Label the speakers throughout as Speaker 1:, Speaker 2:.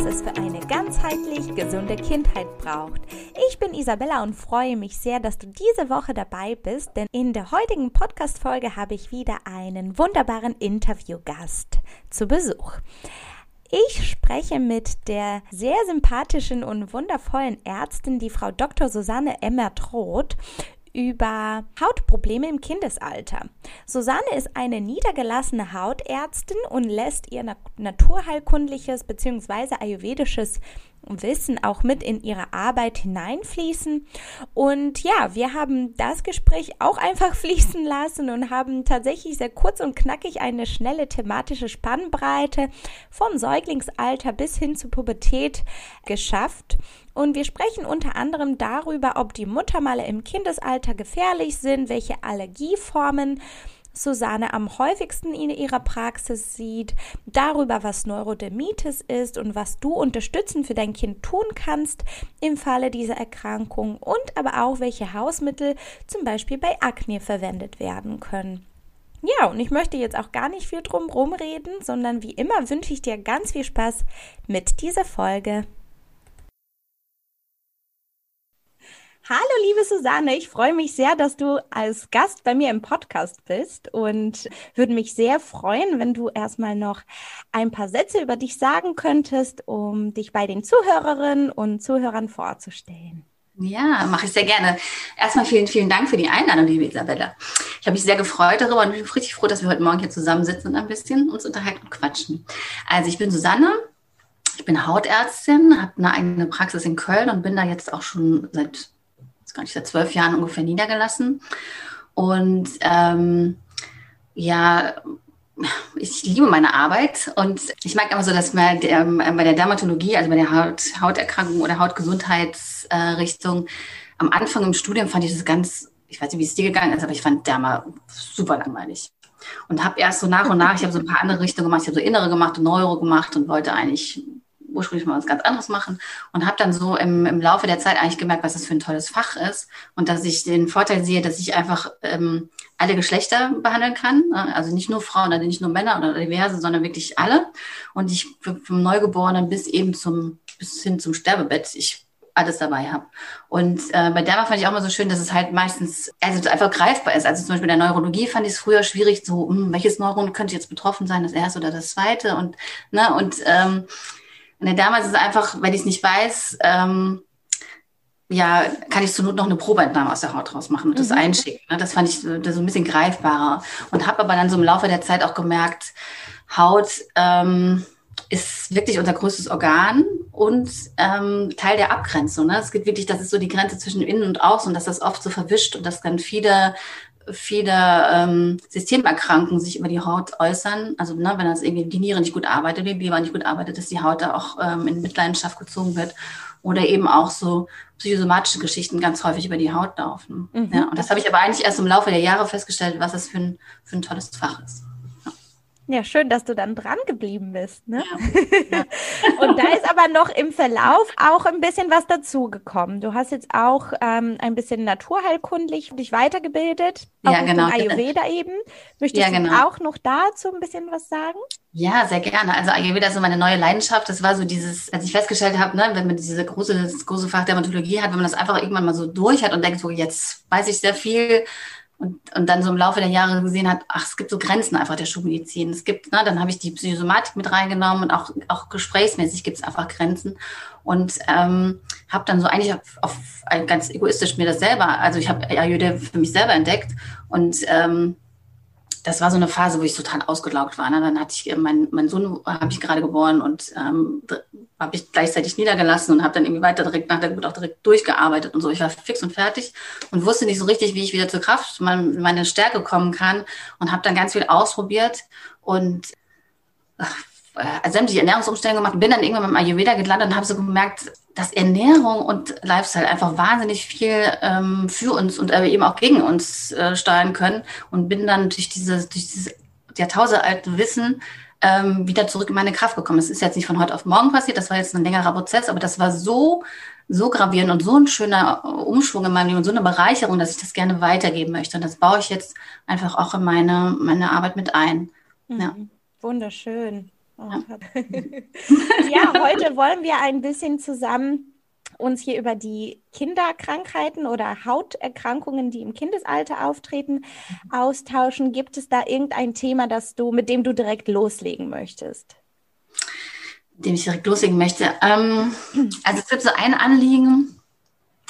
Speaker 1: was es für eine ganzheitlich gesunde Kindheit braucht. Ich bin Isabella und freue mich sehr, dass du diese Woche dabei bist, denn in der heutigen Podcast-Folge habe ich wieder einen wunderbaren Interviewgast zu Besuch. Ich spreche mit der sehr sympathischen und wundervollen Ärztin, die Frau Dr. Susanne Emmert-Roth, über Hautprobleme im Kindesalter. Susanne ist eine niedergelassene Hautärztin und lässt ihr naturheilkundliches bzw. ayurvedisches Wissen auch mit in ihre Arbeit hineinfließen. Und ja, wir haben das Gespräch auch einfach fließen lassen und haben tatsächlich sehr kurz und knackig eine schnelle thematische Spannbreite vom Säuglingsalter bis hin zur Pubertät geschafft. Und wir sprechen unter anderem darüber, ob die Muttermale im Kindesalter gefährlich sind, welche Allergieformen Susanne am häufigsten in ihrer Praxis sieht, darüber, was Neurodermitis ist und was du unterstützend für dein Kind tun kannst im Falle dieser Erkrankung und aber auch, welche Hausmittel zum Beispiel bei Akne verwendet werden können. Ja, und ich möchte jetzt auch gar nicht viel drum rumreden, sondern wie immer wünsche ich dir ganz viel Spaß mit dieser Folge. Hallo, liebe Susanne, ich freue mich sehr, dass du als Gast bei mir im Podcast bist und würde mich sehr freuen, wenn du erstmal noch ein paar Sätze über dich sagen könntest, um dich bei den Zuhörerinnen und Zuhörern vorzustellen.
Speaker 2: Ja, mache ich sehr gerne. Erstmal vielen, vielen Dank für die Einladung, liebe Isabella. Ich habe mich sehr gefreut darüber und bin richtig froh, dass wir heute Morgen hier zusammensitzen und ein bisschen uns unterhalten und quatschen. Also ich bin Susanne, ich bin Hautärztin, habe eine eigene Praxis in Köln und bin da jetzt auch schon seit gar nicht, seit zwölf Jahren ungefähr niedergelassen. Und ähm, ja, ich liebe meine Arbeit und ich mag immer so, dass bei der, bei der Dermatologie, also bei der Haut, Hauterkrankung oder Hautgesundheitsrichtung, am Anfang im Studium fand ich das ganz, ich weiß nicht, wie es dir gegangen ist, aber ich fand Derma super langweilig. Und habe erst so nach und nach, ich habe so ein paar andere Richtungen gemacht, ich habe so innere gemacht und Neuro gemacht und wollte eigentlich ursprünglich mal was ganz anderes machen und habe dann so im, im Laufe der Zeit eigentlich gemerkt, was das für ein tolles Fach ist und dass ich den Vorteil sehe, dass ich einfach ähm, alle Geschlechter behandeln kann, ne? also nicht nur Frauen oder nicht nur Männer oder diverse, sondern wirklich alle und ich vom Neugeborenen bis eben zum bis hin zum Sterbebett, ich alles dabei habe. Und äh, bei Derma fand ich auch mal so schön, dass es halt meistens also einfach greifbar ist. Also zum Beispiel in der Neurologie fand ich es früher schwierig, so, hm, welches Neuron könnte jetzt betroffen sein, das erste oder das zweite und ne und ähm, und damals ist es einfach, wenn ich es nicht weiß, ähm, ja, kann ich zur Not noch eine Probeentnahme aus der Haut rausmachen und das mhm. einschicken. Ne? Das fand ich so, das so ein bisschen greifbarer. Und habe aber dann so im Laufe der Zeit auch gemerkt, Haut ähm, ist wirklich unser größtes Organ und ähm, Teil der Abgrenzung. Ne? Es gibt wirklich, das ist so die Grenze zwischen innen und außen und dass das oft so verwischt und dass dann viele viele ähm, Systemerkrankungen sich über die Haut äußern. Also ne, wenn das irgendwie die Niere nicht gut arbeitet, die Leber nicht gut arbeitet, dass die Haut da auch ähm, in Mitleidenschaft gezogen wird. Oder eben auch so psychosomatische Geschichten ganz häufig über die Haut laufen. Mhm. Ja, und das habe ich aber eigentlich erst im Laufe der Jahre festgestellt, was das für ein, für ein tolles Fach ist.
Speaker 1: Ja, schön, dass du dann dran geblieben bist. Ne? Ja. Und da ist aber noch im Verlauf auch ein bisschen was dazugekommen. Du hast jetzt auch ähm, ein bisschen naturheilkundlich dich weitergebildet.
Speaker 2: Ja, genau.
Speaker 1: Ayurveda eben. Möchtest ja, genau. du auch noch dazu ein bisschen was sagen?
Speaker 2: Ja, sehr gerne. Also Ayurveda ist so meine neue Leidenschaft. Das war so dieses, als ich festgestellt habe, ne, wenn man diese große, das große Fach Dermatologie hat, wenn man das einfach irgendwann mal so durch hat und denkt, so jetzt weiß ich sehr viel, und, und dann so im Laufe der Jahre gesehen hat, ach, es gibt so Grenzen einfach der Schulmedizin. Es gibt, ne, dann habe ich die Psychosomatik mit reingenommen und auch, auch gesprächsmäßig gibt es einfach Grenzen. Und ähm, habe dann so eigentlich auf, auf ganz egoistisch mir das selber, also ich habe Ayurveda für mich selber entdeckt und ähm, das war so eine Phase, wo ich total ausgelaugt war. Ne? Dann hatte ich, mein, mein Sohn habe ich gerade geboren und ähm, habe ich gleichzeitig niedergelassen und habe dann irgendwie weiter direkt nach der Geburt auch direkt durchgearbeitet und so. Ich war fix und fertig und wusste nicht so richtig, wie ich wieder zur Kraft, meine Stärke kommen kann und habe dann ganz viel ausprobiert und ach, äh, sämtliche Ernährungsumstellungen gemacht, bin dann irgendwann mit dem Ayurveda gelandet und habe so gemerkt, dass Ernährung und Lifestyle einfach wahnsinnig viel ähm, für uns und äh, eben auch gegen uns äh, steuern können und bin dann durch dieses, durch dieses jahrtausendalte Wissen ähm, wieder zurück in meine Kraft gekommen. Es ist jetzt nicht von heute auf morgen passiert, das war jetzt ein längerer Prozess, aber das war so, so gravierend und so ein schöner Umschwung in meinem Leben und so eine Bereicherung, dass ich das gerne weitergeben möchte. Und das baue ich jetzt einfach auch in meine, meine Arbeit mit ein.
Speaker 1: Mhm. Ja. Wunderschön. ja, heute wollen wir ein bisschen zusammen uns hier über die Kinderkrankheiten oder Hauterkrankungen, die im Kindesalter auftreten, austauschen. Gibt es da irgendein Thema, das du, mit dem du direkt loslegen möchtest?
Speaker 2: Mit dem ich direkt loslegen möchte. Ähm, also es gibt so ein Anliegen,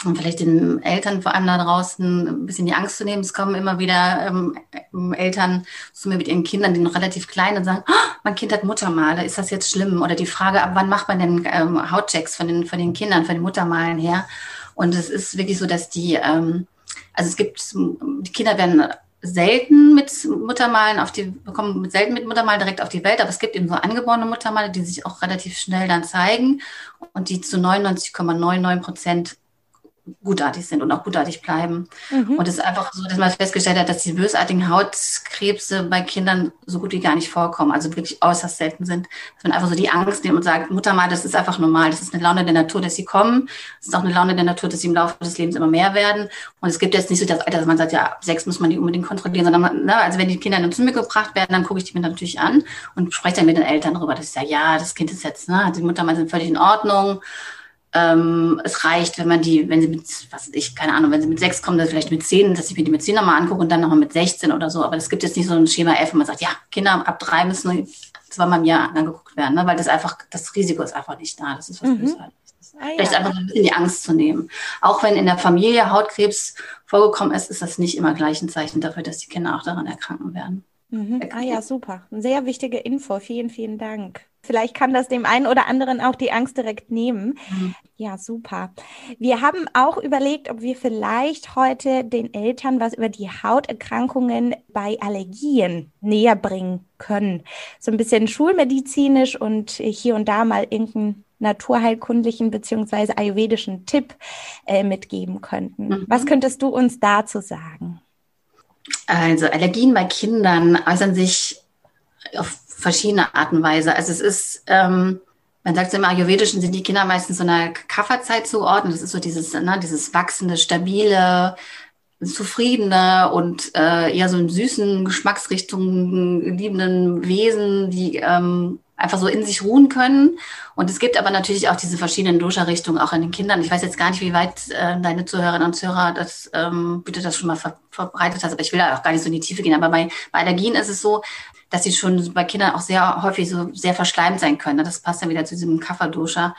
Speaker 2: und vielleicht den Eltern vor allem da draußen ein bisschen die Angst zu nehmen. Es kommen immer wieder ähm, Eltern zu mir mit ihren Kindern, die noch relativ klein und sagen, oh, mein Kind hat Muttermale, ist das jetzt schlimm? Oder die Frage, ab wann macht man denn ähm, Hautchecks von den, von den Kindern, von den Muttermalen her? Und es ist wirklich so, dass die, ähm, also es gibt, die Kinder werden selten mit Muttermalen auf die, bekommen selten mit Muttermalen direkt auf die Welt, aber es gibt eben so angeborene Muttermale, die sich auch relativ schnell dann zeigen und die zu 99,99 Prozent gutartig sind und auch gutartig bleiben. Mhm. Und es ist einfach so, dass man festgestellt hat, dass die bösartigen Hautkrebse bei Kindern so gut wie gar nicht vorkommen, also wirklich äußerst selten sind. Dass man einfach so die Angst nimmt und sagt, Mutter mal, das ist einfach normal, das ist eine Laune der Natur, dass sie kommen. Es ist auch eine Laune der Natur, dass sie im Laufe des Lebens immer mehr werden. Und es gibt jetzt nicht so das Alter, dass man sagt, ja, ab sechs muss man die unbedingt kontrollieren, sondern man, ne, also wenn die Kinder dann zu mir gebracht werden, dann gucke ich die mir natürlich an und spreche dann mit den Eltern darüber, dass ich sage, ja, das Kind ist jetzt, ne, die Mutter mal sind völlig in Ordnung ähm, es reicht, wenn man die, wenn sie mit, was ich, keine Ahnung, wenn sie mit sechs kommen, dann vielleicht mit zehn, dass ich mir die mit zehn nochmal angucke und dann nochmal mit 16 oder so. Aber es gibt jetzt nicht so ein Schema F, wo man sagt, ja, Kinder ab drei müssen zweimal im Jahr angeguckt werden, ne? weil das einfach, das Risiko ist einfach nicht da. Das ist was mhm. Bösartiges. Ah, Vielleicht ja. einfach ein bisschen die Angst zu nehmen. Auch wenn in der Familie Hautkrebs vorgekommen ist, ist das nicht immer gleich ein Zeichen dafür, dass die Kinder auch daran erkranken werden.
Speaker 1: Mhm. Ah ja, super. Sehr wichtige Info. Vielen, vielen Dank. Vielleicht kann das dem einen oder anderen auch die Angst direkt nehmen. Mhm. Ja, super. Wir haben auch überlegt, ob wir vielleicht heute den Eltern was über die Hauterkrankungen bei Allergien näher bringen können. So ein bisschen schulmedizinisch und hier und da mal irgendeinen naturheilkundlichen beziehungsweise ayurvedischen Tipp äh, mitgeben könnten. Mhm. Was könntest du uns dazu sagen?
Speaker 2: Also Allergien bei Kindern äußern sich auf verschiedene Arten und Weise. Also es ist, ähm, man sagt so im Ayurvedischen sind die Kinder meistens so einer Kafferzeit zuordnen. Das ist so dieses, ne, dieses wachsende, stabile, zufriedene und äh, eher so in süßen Geschmacksrichtungen liebenden Wesen, die ähm, einfach so in sich ruhen können. Und es gibt aber natürlich auch diese verschiedenen Dosha-Richtungen auch an den Kindern. Ich weiß jetzt gar nicht, wie weit äh, deine Zuhörerinnen und Zuhörer das ähm, bitte das schon mal ver verbreitet hast, aber ich will da auch gar nicht so in die Tiefe gehen. Aber bei, bei Allergien ist es so, dass sie schon bei Kindern auch sehr häufig so sehr verschleimt sein können. Das passt dann wieder zu diesem Kapha-Dosha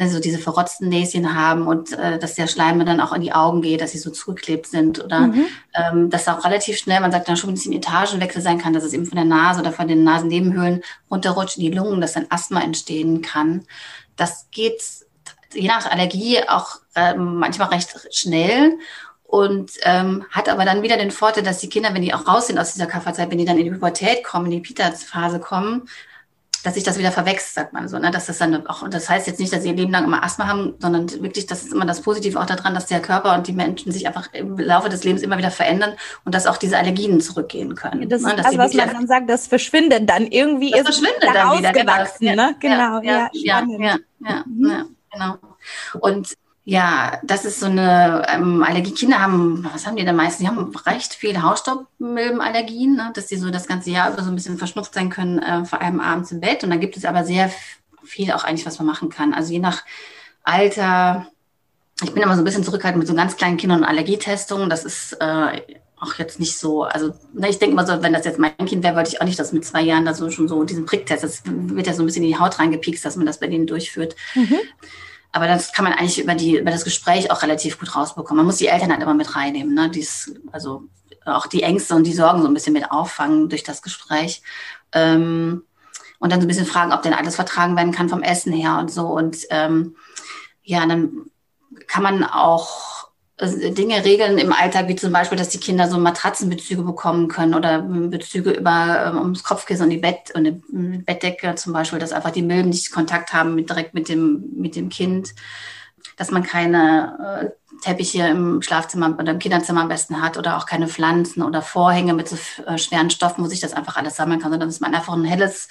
Speaker 2: also diese verrotzten Näschen haben und äh, dass der Schleim dann auch in die Augen geht, dass sie so zugeklebt sind oder mhm. ähm, dass auch relativ schnell, man sagt dann schon ein bisschen Etagenwechsel sein kann, dass es eben von der Nase oder von den Nasennebenhöhlen runterrutscht in die Lungen, dass dann Asthma entstehen kann. Das geht je nach Allergie auch äh, manchmal recht schnell und ähm, hat aber dann wieder den Vorteil, dass die Kinder, wenn die auch raus sind aus dieser Kafferzeit, wenn die dann in die Pubertät kommen, in die Pita-Phase kommen, dass sich das wieder verwechselt, sagt man so, ne? dass das dann auch, und das heißt jetzt nicht, dass sie ihr Leben lang immer Asthma haben, sondern wirklich, das ist immer das Positive auch daran, dass der Körper und die Menschen sich einfach im Laufe des Lebens immer wieder verändern und dass auch diese Allergien zurückgehen können.
Speaker 1: Das ne? ist das, was man dann sagt, das verschwindet dann irgendwie
Speaker 2: das ist verschwindet dann wieder, genau.
Speaker 1: ne? Genau,
Speaker 2: ja, ja, ja, ja, ja, mhm. ja, genau. Und ja, das ist so eine ähm, Allergie. Kinder haben, was haben die denn meistens? Die haben recht viel Hausstaubmilbenallergien, ne? dass die so das ganze Jahr über so ein bisschen verschnupft sein können, äh, vor allem abends im Bett. Und dann gibt es aber sehr viel auch eigentlich, was man machen kann. Also je nach Alter, ich bin immer so ein bisschen zurückhaltend mit so ganz kleinen Kindern und Allergietestungen. Das ist äh, auch jetzt nicht so, also ne, ich denke mal so, wenn das jetzt mein Kind wäre, wollte ich auch nicht, dass mit zwei Jahren da so schon so diesen Pricktest, das wird ja so ein bisschen in die Haut reingepiekst, dass man das bei denen durchführt. Mhm. Aber das kann man eigentlich über, die, über das Gespräch auch relativ gut rausbekommen. Man muss die Eltern halt immer mit reinnehmen. Ne? Dies, also auch die Ängste und die Sorgen so ein bisschen mit auffangen durch das Gespräch. Ähm, und dann so ein bisschen fragen, ob denn alles vertragen werden kann vom Essen her und so. Und ähm, ja, dann kann man auch Dinge regeln im Alltag, wie zum Beispiel, dass die Kinder so Matratzenbezüge bekommen können oder Bezüge über ähm, ums Kopfkissen und die Bett und die Bettdecke zum Beispiel, dass einfach die Milben nicht Kontakt haben mit, direkt mit dem, mit dem Kind, dass man keine äh, Teppiche im Schlafzimmer oder im Kinderzimmer am besten hat oder auch keine Pflanzen oder Vorhänge mit so äh, schweren Stoffen, wo sich das einfach alles sammeln kann, sondern dass man einfach ein helles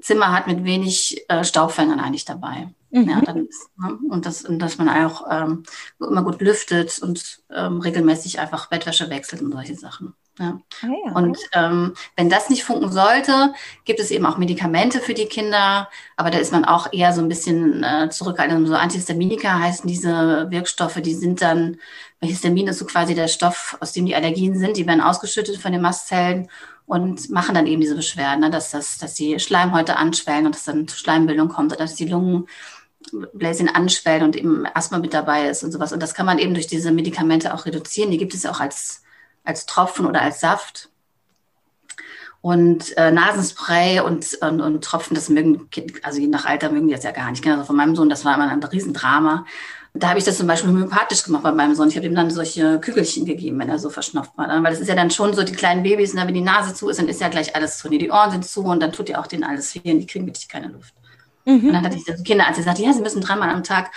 Speaker 2: Zimmer hat mit wenig äh, Staubfängern eigentlich dabei. Mhm. Ja, dann ist, ne? und, das, und dass man auch ähm, immer gut lüftet und ähm, regelmäßig einfach Bettwäsche wechselt und solche Sachen. Ja. Ah, ja. Und ähm, wenn das nicht funken sollte, gibt es eben auch Medikamente für die Kinder, aber da ist man auch eher so ein bisschen äh, zurückhaltend. So Antihistaminika heißen diese Wirkstoffe, die sind dann, weil Histamin ist so quasi der Stoff, aus dem die Allergien sind, die werden ausgeschüttet von den Mastzellen und machen dann eben diese Beschwerden, ne, dass, das, dass die Schleimhäute anschwellen und dass dann zu Schleimbildung kommt oder dass die Lungen Bläschen anschwellen und eben Asthma mit dabei ist und sowas. Und das kann man eben durch diese Medikamente auch reduzieren. Die gibt es auch als als Tropfen oder als Saft. Und äh, Nasenspray und, und, und Tropfen, das mögen, also je nach Alter mögen die jetzt ja gar nicht. Also von meinem Sohn, das war immer ein Riesendrama. Da habe ich das zum Beispiel homöopathisch gemacht bei meinem Sohn. Ich habe ihm dann solche Kügelchen gegeben, wenn er so verschnupft war. Weil das ist ja dann schon so, die kleinen Babys, ne, wenn die Nase zu ist, dann ist ja gleich alles zu. Die Ohren sind zu und dann tut ja auch denen alles fehlen. Die kriegen wirklich keine Luft. Mhm. Und dann hatte ich so Kinderarzt, der sagte, ja, sie müssen dreimal am Tag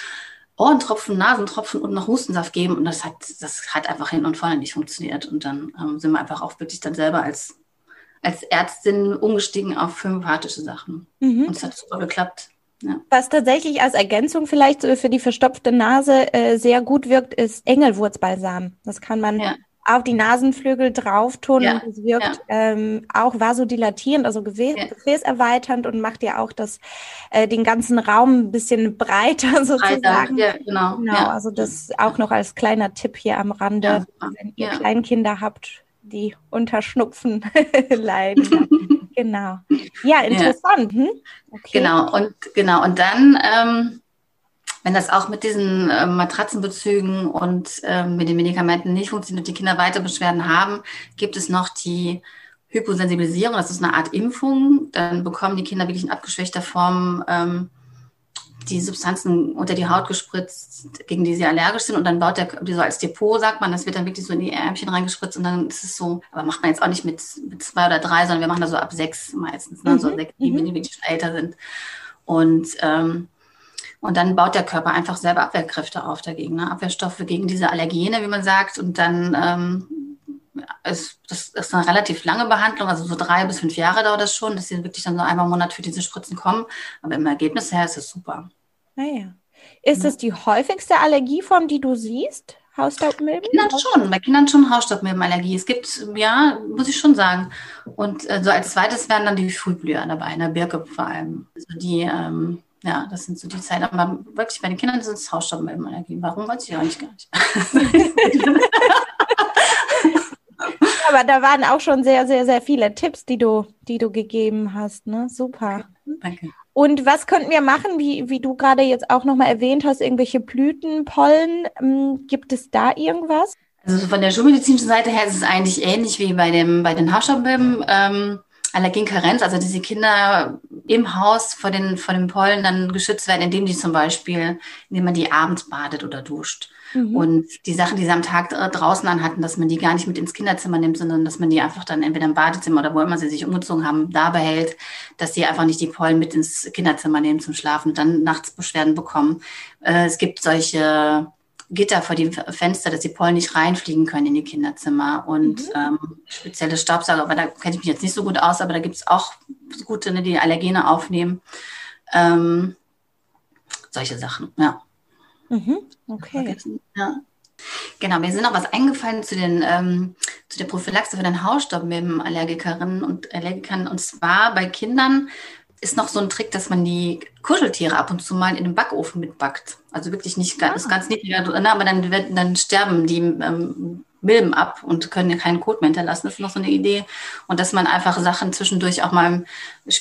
Speaker 2: Ohrentropfen, Nasentropfen und noch Hustensaft geben. Und das hat, das hat einfach hin und vorne nicht funktioniert. Und dann ähm, sind wir einfach auch wirklich dann selber als, als Ärztin umgestiegen auf homöopathische Sachen. Mhm. Und es hat super geklappt.
Speaker 1: Ja. Was tatsächlich als Ergänzung vielleicht für die verstopfte Nase äh, sehr gut wirkt, ist Engelwurzbalsam. Das kann man ja auf die Nasenflügel drauf tun ja, und es wirkt ja. ähm, auch vasodilatierend, also Gefäß, ja. gefäßerweiternd und macht ja auch das, äh, den ganzen Raum ein bisschen breiter sozusagen. Breiter, ja, genau. Genau, also das auch noch als kleiner Tipp hier am Rande, wenn ihr Kleinkinder habt, die unter Schnupfen leiden. genau. Ja, interessant. Hm?
Speaker 2: Okay. Genau, und genau, und dann ähm, wenn das auch mit diesen äh, Matratzenbezügen und äh, mit den Medikamenten nicht funktioniert, die Kinder weiter Beschwerden haben, gibt es noch die Hyposensibilisierung. Das ist eine Art Impfung. Dann bekommen die Kinder wirklich in abgeschwächter Form ähm, die Substanzen unter die Haut gespritzt, gegen die sie allergisch sind. Und dann baut der, die so als Depot, sagt man, das wird dann wirklich so in die Ärmchen reingespritzt. Und dann ist es so, aber macht man jetzt auch nicht mit, mit zwei oder drei, sondern wir machen das so ab sechs meistens, ne? Mhm. so sechs, sieben, wenn die wirklich schon älter sind. Und ähm, und dann baut der Körper einfach selber Abwehrkräfte auf dagegen, ne? Abwehrstoffe gegen diese Allergene, wie man sagt. Und dann ähm, ist das ist eine relativ lange Behandlung, also so drei bis fünf Jahre dauert das schon, dass sie wirklich dann so einmal im Monat für diese Spritzen kommen. Aber im Ergebnis her ist es super.
Speaker 1: Naja. Ah, ist es die häufigste Allergieform, die du siehst? Hausstaubmilben?
Speaker 2: Kindern schon, bei Kindern schon Hausstaubmilbenallergie. Es gibt, ja, muss ich schon sagen. Und äh, so als zweites wären dann die Frühblüher dabei, in der Birke vor allem. Also die, ähm, ja, das sind so die Zeiten. Aber wirklich bei den Kindern sind es Hausstaubmilbenallergien. Warum weiß ich nicht gar nicht.
Speaker 1: Aber da waren auch schon sehr, sehr, sehr viele Tipps, die du, die du gegeben hast. Ne? Super. Danke. Und was könnten wir machen, wie, wie du gerade jetzt auch nochmal erwähnt hast, irgendwelche Blüten, Pollen? Ähm, gibt es da irgendwas?
Speaker 2: Also von der schulmedizinischen Seite her ist es eigentlich ähnlich wie bei, dem, bei den Haarstaubmilben. Ähm, Allergenkarenz, also diese Kinder im Haus vor den, vor den Pollen dann geschützt werden, indem die zum Beispiel, indem man die abends badet oder duscht. Mhm. Und die Sachen, die sie am Tag draußen anhatten, dass man die gar nicht mit ins Kinderzimmer nimmt, sondern dass man die einfach dann entweder im Badezimmer oder wo immer sie sich umgezogen haben, da behält, dass sie einfach nicht die Pollen mit ins Kinderzimmer nehmen zum Schlafen und dann nachts Beschwerden bekommen. Äh, es gibt solche Gitter vor die Fenster, dass die Pollen nicht reinfliegen können in die Kinderzimmer und mhm. ähm, spezielle Staubsauger, aber da kenne ich mich jetzt nicht so gut aus, aber da gibt es auch gute, ne, die Allergene aufnehmen. Ähm, solche Sachen, ja.
Speaker 1: Mhm. Okay.
Speaker 2: Ja. Genau, mir sind noch was eingefallen zu, den, ähm, zu der Prophylaxe für den Hausstaubmilbenallergikerinnen und Allergikern. Und zwar bei Kindern ist noch so ein Trick, dass man die Kuscheltiere ab und zu mal in den Backofen mitbackt. Also wirklich nicht ganz, ah. ganz niedriger, aber dann, dann sterben die ähm, Milben ab und können ja keinen Kot mehr hinterlassen. Das ist noch so eine Idee. Und dass man einfach Sachen zwischendurch auch mal,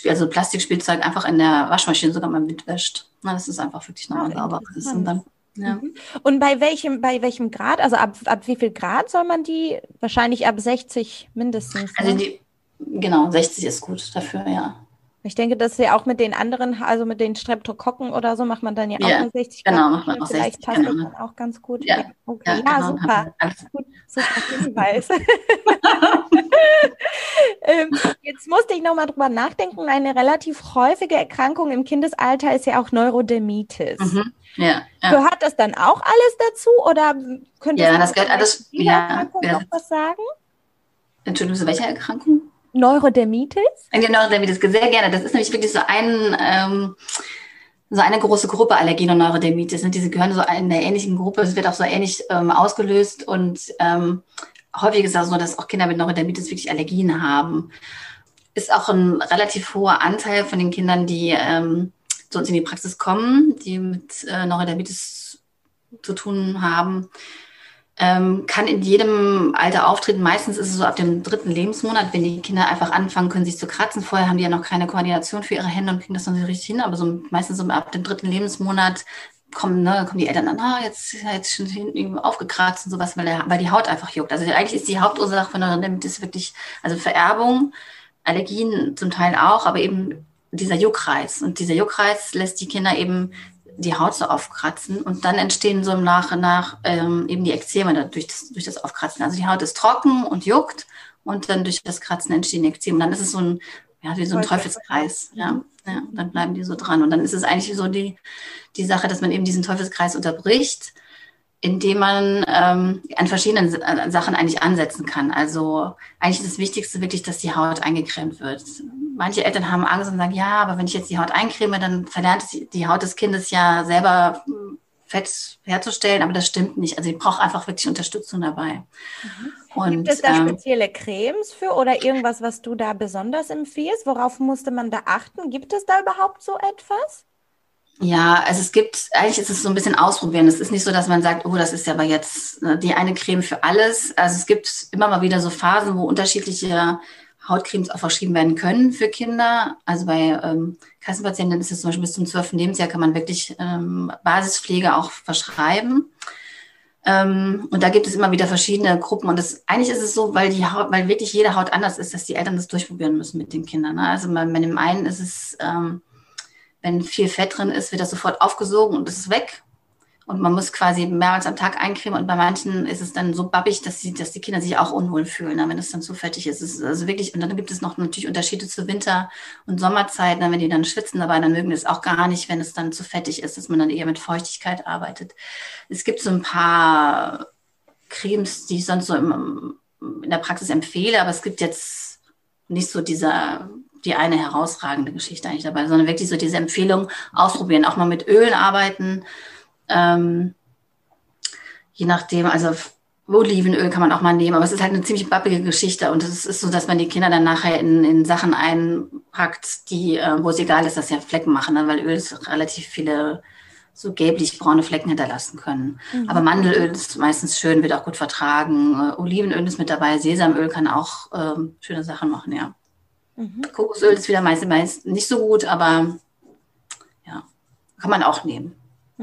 Speaker 2: also Plastikspielzeug einfach in der Waschmaschine sogar mal mitwäscht. Na, das ist einfach wirklich nochmal sauber. Und, dann,
Speaker 1: ja. Mhm. und bei welchem, bei welchem Grad, also ab, ab wie viel Grad soll man die? Wahrscheinlich ab 60 mindestens.
Speaker 2: Also ne? Also die, genau, 60 ist gut dafür, ja.
Speaker 1: Ich denke, dass ja auch mit den anderen, also mit den Streptokokken oder so, macht man dann ja, ja auch 60
Speaker 2: Grad. Genau, macht man auch
Speaker 1: Vielleicht
Speaker 2: 60,
Speaker 1: passt genau. das dann auch ganz gut.
Speaker 2: Ja,
Speaker 1: okay. ja, ja genau, super. Gut, super Hinweis. ähm, jetzt musste ich nochmal drüber nachdenken. Eine relativ häufige Erkrankung im Kindesalter ist ja auch Neurodermitis. Mhm.
Speaker 2: Ja,
Speaker 1: ja. Gehört das dann auch alles dazu oder könnte
Speaker 2: ja, das gehört alles.
Speaker 1: Ja, ja. noch was sagen?
Speaker 2: Entschuldigung, welche Erkrankung?
Speaker 1: Neurodermitis?
Speaker 2: Ja, Neurodermitis, sehr gerne. Das ist nämlich wirklich so ein, ähm, so eine große Gruppe Allergien und Neurodermitis. Ne? Diese gehören so in der ähnlichen Gruppe. Es wird auch so ähnlich ähm, ausgelöst und ähm, häufig ist es so, dass auch Kinder mit Neurodermitis wirklich Allergien haben. Ist auch ein relativ hoher Anteil von den Kindern, die ähm, zu uns in die Praxis kommen, die mit äh, Neurodermitis zu tun haben, ähm, kann in jedem Alter auftreten. Meistens ist es so ab dem dritten Lebensmonat, wenn die Kinder einfach anfangen können, sich zu kratzen. Vorher haben die ja noch keine Koordination für ihre Hände und kriegen das noch nicht richtig hin. Aber so meistens so ab dem dritten Lebensmonat kommen, ne, kommen die Eltern dann, ah, jetzt ist jetzt schon hinten aufgekratzt und sowas, weil, der, weil die Haut einfach juckt. Also eigentlich ist die Hauptursache von Neurodermitis wirklich, also Vererbung, Allergien zum Teil auch, aber eben dieser Juckreiz. Und dieser Juckreiz lässt die Kinder eben die Haut so aufkratzen und dann entstehen so im Nach und nach ähm, eben die Ekzeme durch das, durch das Aufkratzen. Also die Haut ist trocken und juckt und dann durch das Kratzen entstehen Ekzeme. Und dann ist es so ein, ja, wie so ein Teufelskreis. Ja, ja, und dann bleiben die so dran. Und dann ist es eigentlich so die, die Sache, dass man eben diesen Teufelskreis unterbricht, indem man ähm, an verschiedenen Sachen eigentlich ansetzen kann. Also eigentlich ist das Wichtigste wirklich, dass die Haut eingecremt wird manche Eltern haben Angst und sagen, ja, aber wenn ich jetzt die Haut eincreme, dann verlernt die Haut des Kindes ja selber hm, Fett herzustellen, aber das stimmt nicht. Also sie braucht einfach wirklich Unterstützung dabei.
Speaker 1: Mhm. Und, Gibt es da ähm, spezielle Cremes für oder irgendwas, was du da besonders empfiehlst? Worauf musste man da achten? Gibt es da überhaupt so etwas?
Speaker 2: Ja, also es gibt, eigentlich ist es so ein bisschen ausprobieren. Es ist nicht so, dass man sagt, oh, das ist ja aber jetzt ne, die eine Creme für alles. Also es gibt immer mal wieder so Phasen, wo unterschiedliche Hautcremes auch verschrieben werden können für Kinder. Also bei ähm, Kassenpatienten ist es zum Beispiel bis zum 12. Lebensjahr kann man wirklich ähm, Basispflege auch verschreiben. Ähm, und da gibt es immer wieder verschiedene Gruppen. Und das, eigentlich ist es so, weil die Haut, weil wirklich jede Haut anders ist, dass die Eltern das durchprobieren müssen mit den Kindern. Ne? Also bei, bei dem einen ist es, ähm, wenn viel Fett drin ist, wird das sofort aufgesogen und es ist weg. Und man muss quasi mehrmals am Tag eincremen. Und bei manchen ist es dann so babbig, dass, sie, dass die Kinder sich auch unwohl fühlen, ne, wenn es dann zu fettig ist. ist also wirklich, und dann gibt es noch natürlich Unterschiede zu Winter- und Sommerzeit. Ne, wenn die dann schwitzen dabei, dann mögen die es auch gar nicht, wenn es dann zu fettig ist, dass man dann eher mit Feuchtigkeit arbeitet. Es gibt so ein paar Cremes, die ich sonst so im, in der Praxis empfehle, aber es gibt jetzt nicht so dieser die eine herausragende Geschichte eigentlich dabei, sondern wirklich so diese Empfehlung ausprobieren, auch mal mit Ölen arbeiten ähm, je nachdem, also Olivenöl kann man auch mal nehmen, aber es ist halt eine ziemlich babbige Geschichte und es ist so, dass man die Kinder dann nachher in, in Sachen einpackt, die, äh, wo es egal ist, dass sie Flecken machen, ne? weil Öl ist relativ viele so gelblich-braune Flecken hinterlassen können. Mhm. Aber Mandelöl ist meistens schön, wird auch gut vertragen. Äh, Olivenöl ist mit dabei, Sesamöl kann auch ähm, schöne Sachen machen, ja. Mhm. Kokosöl ist wieder meist, meist nicht so gut, aber ja, kann man auch nehmen.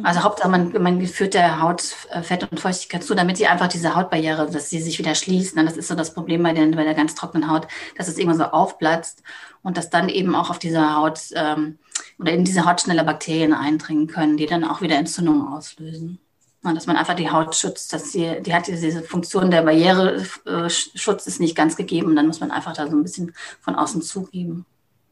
Speaker 2: Also Hauptsache, man, man führt der Haut äh, Fett und Feuchtigkeit zu, damit sie einfach diese Hautbarriere, dass sie sich wieder schließt. Das ist so das Problem bei, den, bei der ganz trockenen Haut, dass es irgendwann so aufplatzt und dass dann eben auch auf dieser Haut ähm, oder in diese Haut schneller Bakterien eindringen können, die dann auch wieder Entzündungen auslösen. Und dass man einfach die Haut schützt, dass sie, die hat diese Funktion der Barriereschutz ist nicht ganz gegeben. Dann muss man einfach da so ein bisschen von außen zugeben.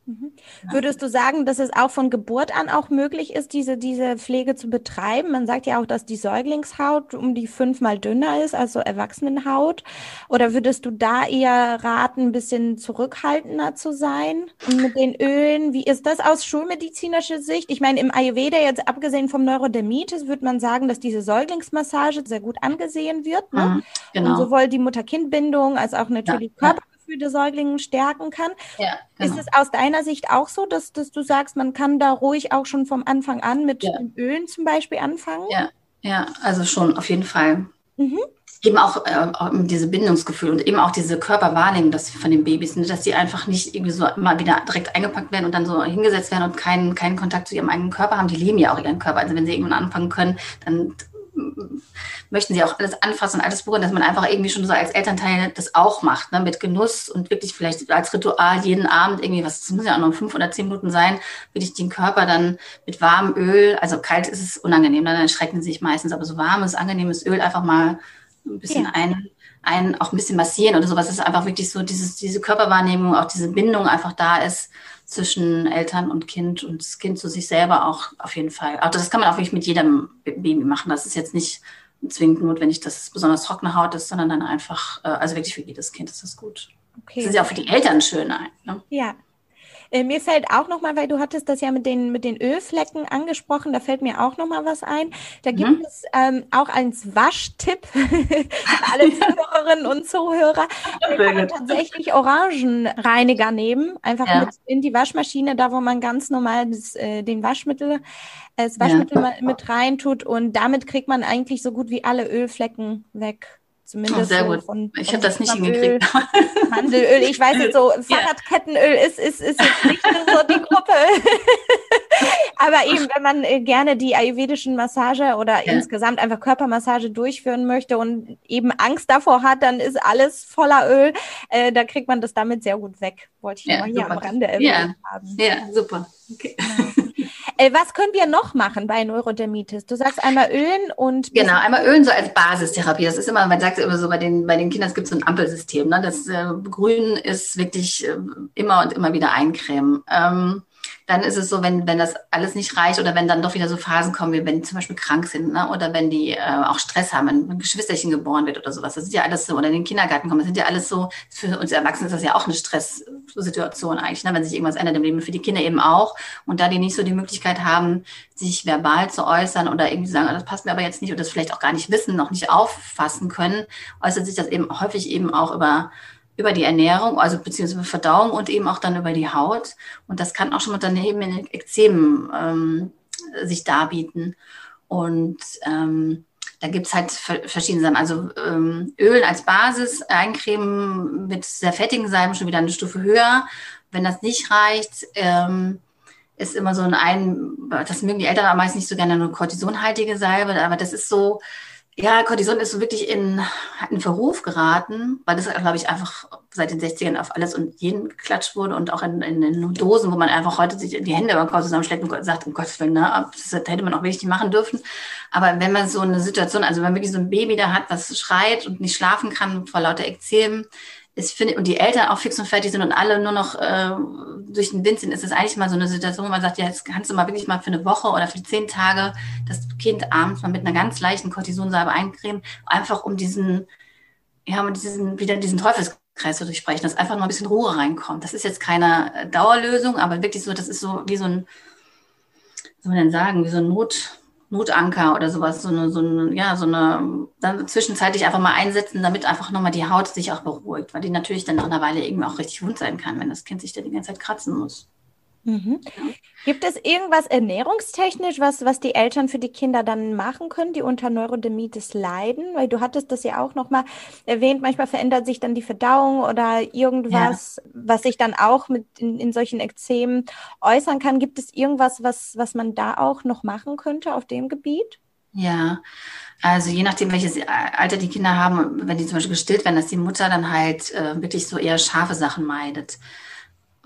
Speaker 1: Mhm. Würdest du sagen, dass es auch von Geburt an auch möglich ist, diese, diese Pflege zu betreiben? Man sagt ja auch, dass die Säuglingshaut um die fünfmal dünner ist, als so Erwachsenenhaut. Oder würdest du da eher raten, ein bisschen zurückhaltender zu sein mit den Ölen? Wie ist das aus schulmedizinischer Sicht? Ich meine, im Ayurveda, jetzt abgesehen vom Neurodermitis, würde man sagen, dass diese Säuglingsmassage sehr gut angesehen wird. Ne? Mhm, genau. Und sowohl die Mutter-Kind-Bindung als auch natürlich ja, Körper für die Säuglinge stärken kann. Ja, genau. Ist es aus deiner Sicht auch so, dass, dass du sagst, man kann da ruhig auch schon vom Anfang an mit ja. Ölen zum Beispiel anfangen?
Speaker 2: Ja, ja, also schon, auf jeden Fall. Mhm. Eben auch, äh, diese Bindungsgefühl und eben auch diese Körperwahrnehmung dass von den Babys, ne, dass die einfach nicht irgendwie so immer wieder direkt eingepackt werden und dann so hingesetzt werden und keinen, keinen Kontakt zu ihrem eigenen Körper haben. Die lieben ja auch ihren Körper. Also wenn sie irgendwann anfangen können, dann möchten sie auch alles anfassen und alles berühren, dass man einfach irgendwie schon so als Elternteil das auch macht, ne, mit Genuss und wirklich vielleicht als Ritual jeden Abend irgendwie, was das muss ja auch noch fünf oder zehn Minuten sein, wirklich den Körper dann mit warmem Öl, also kalt ist es unangenehm, dann erschrecken sie sich meistens, aber so warmes, angenehmes Öl einfach mal ein bisschen ja. ein, ein, auch ein bisschen massieren oder sowas, dass einfach wirklich so dieses, diese Körperwahrnehmung, auch diese Bindung einfach da ist zwischen Eltern und Kind und das Kind zu sich selber auch auf jeden Fall. Also das kann man auch wirklich mit jedem Baby machen. Das ist jetzt nicht zwingend notwendig, dass es besonders trockene Haut ist, sondern dann einfach, äh, also wirklich für jedes Kind ist das gut. Okay. Das ist ja auch für die Eltern schön.
Speaker 1: Ne? Ja. Äh, mir fällt auch noch mal, weil du hattest das ja mit den mit den Ölflecken angesprochen, da fällt mir auch noch mal was ein. Da gibt mhm. es ähm, auch als Waschtipp für alle Zuhörerinnen und Zuhörer, da kann man tatsächlich Orangenreiniger nehmen, einfach ja. mit in die Waschmaschine, da wo man ganz normal das, äh, den Waschmittel äh, das Waschmittel ja. mit reintut und damit kriegt man eigentlich so gut wie alle Ölflecken weg. Zumindest oh,
Speaker 2: gut. Von, ich habe das nicht hingekriegt.
Speaker 1: Mandelöl, ich weiß jetzt so, Fahrradkettenöl ist, ist, ist jetzt nicht so die Gruppe. Aber eben, wenn man äh, gerne die ayurvedischen Massage oder ja. insgesamt einfach Körpermassage durchführen möchte und eben Angst davor hat, dann ist alles voller Öl. Äh, da kriegt man das damit sehr gut weg. Wollte ich ja, nur hier super. am Rande erwähnt
Speaker 2: ja. haben. Ja, super. Okay.
Speaker 1: Genau. Äh, was können wir noch machen bei Neurodermitis? Du sagst einmal Ölen und.
Speaker 2: Genau, einmal Ölen so als Basistherapie. Das ist immer, man sagt immer so bei den, bei den Kindern, es gibt so ein Ampelsystem. Ne? Das äh, Grün ist wirklich äh, immer und immer wieder eincremen. Ähm, dann ist es so, wenn, wenn das alles nicht reicht oder wenn dann doch wieder so Phasen kommen, wie wenn die zum Beispiel krank sind ne? oder wenn die äh, auch Stress haben, wenn ein Geschwisterchen geboren wird oder sowas. Das ist ja alles so, oder in den Kindergarten kommen, das sind ja alles so, für uns Erwachsene ist das ja auch eine Stresssituation eigentlich, ne? wenn sich irgendwas ändert im Leben, für die Kinder eben auch. Und da die nicht so die Möglichkeit haben, sich verbal zu äußern oder irgendwie sagen, das passt mir aber jetzt nicht oder das vielleicht auch gar nicht wissen, noch nicht auffassen können, äußert sich das eben häufig eben auch über über die Ernährung, also beziehungsweise Verdauung und eben auch dann über die Haut. Und das kann auch schon mal daneben in Ekzemen ähm, sich darbieten. Und ähm, da gibt's halt verschiedene Sachen. Also ähm, Öl als Basis, eincremen mit sehr fettigen Salben schon wieder eine Stufe höher. Wenn das nicht reicht, ähm, ist immer so ein, ein das mögen die Eltern am meisten nicht so gerne, eine kortisonhaltige Salbe, aber das ist so, ja, Cortison ist so wirklich in, in Verruf geraten, weil das, glaube ich, einfach seit den 60ern auf alles und jeden geklatscht wurde und auch in, in, in Dosen, wo man einfach heute sich die Hände über den Kopf zusammenschlägt und sagt, um Gottes Willen, ne, das hätte man auch wirklich nicht machen dürfen. Aber wenn man so eine Situation, also wenn man wirklich so ein Baby da hat, was schreit und nicht schlafen kann vor lauter Ekzemen, ich finde, und die Eltern auch fix und fertig sind und alle nur noch äh, durch den Wind sind, ist es eigentlich mal so eine Situation, wo man sagt, ja, jetzt kannst du mal wirklich mal für eine Woche oder für zehn Tage das Kind abends mal mit einer ganz leichten Kortisonsalbe eincremen, einfach um diesen, ja, um diesen, wieder diesen Teufelskreis zu durchbrechen, dass einfach nur ein bisschen Ruhe reinkommt. Das ist jetzt keine Dauerlösung, aber wirklich so, das ist so wie so ein, was soll man denn sagen, wie so ein Not, Notanker oder sowas, so eine, so eine, ja, so eine, dann zwischenzeitlich einfach mal einsetzen, damit einfach nochmal die Haut sich auch beruhigt, weil die natürlich dann nach einer Weile irgendwie auch richtig wund sein kann, wenn das Kind sich da die ganze Zeit kratzen muss.
Speaker 1: Mhm. Gibt es irgendwas ernährungstechnisch, was, was die Eltern für die Kinder dann machen können, die unter Neurodermitis leiden? Weil du hattest das ja auch nochmal erwähnt, manchmal verändert sich dann die Verdauung oder irgendwas, ja. was sich dann auch mit in, in solchen Ekzemen äußern kann. Gibt es irgendwas, was, was man da auch noch machen könnte auf dem Gebiet?
Speaker 2: Ja, also je nachdem, welches Alter die Kinder haben, wenn die zum Beispiel gestillt werden, dass die Mutter dann halt äh, wirklich so eher scharfe Sachen meidet.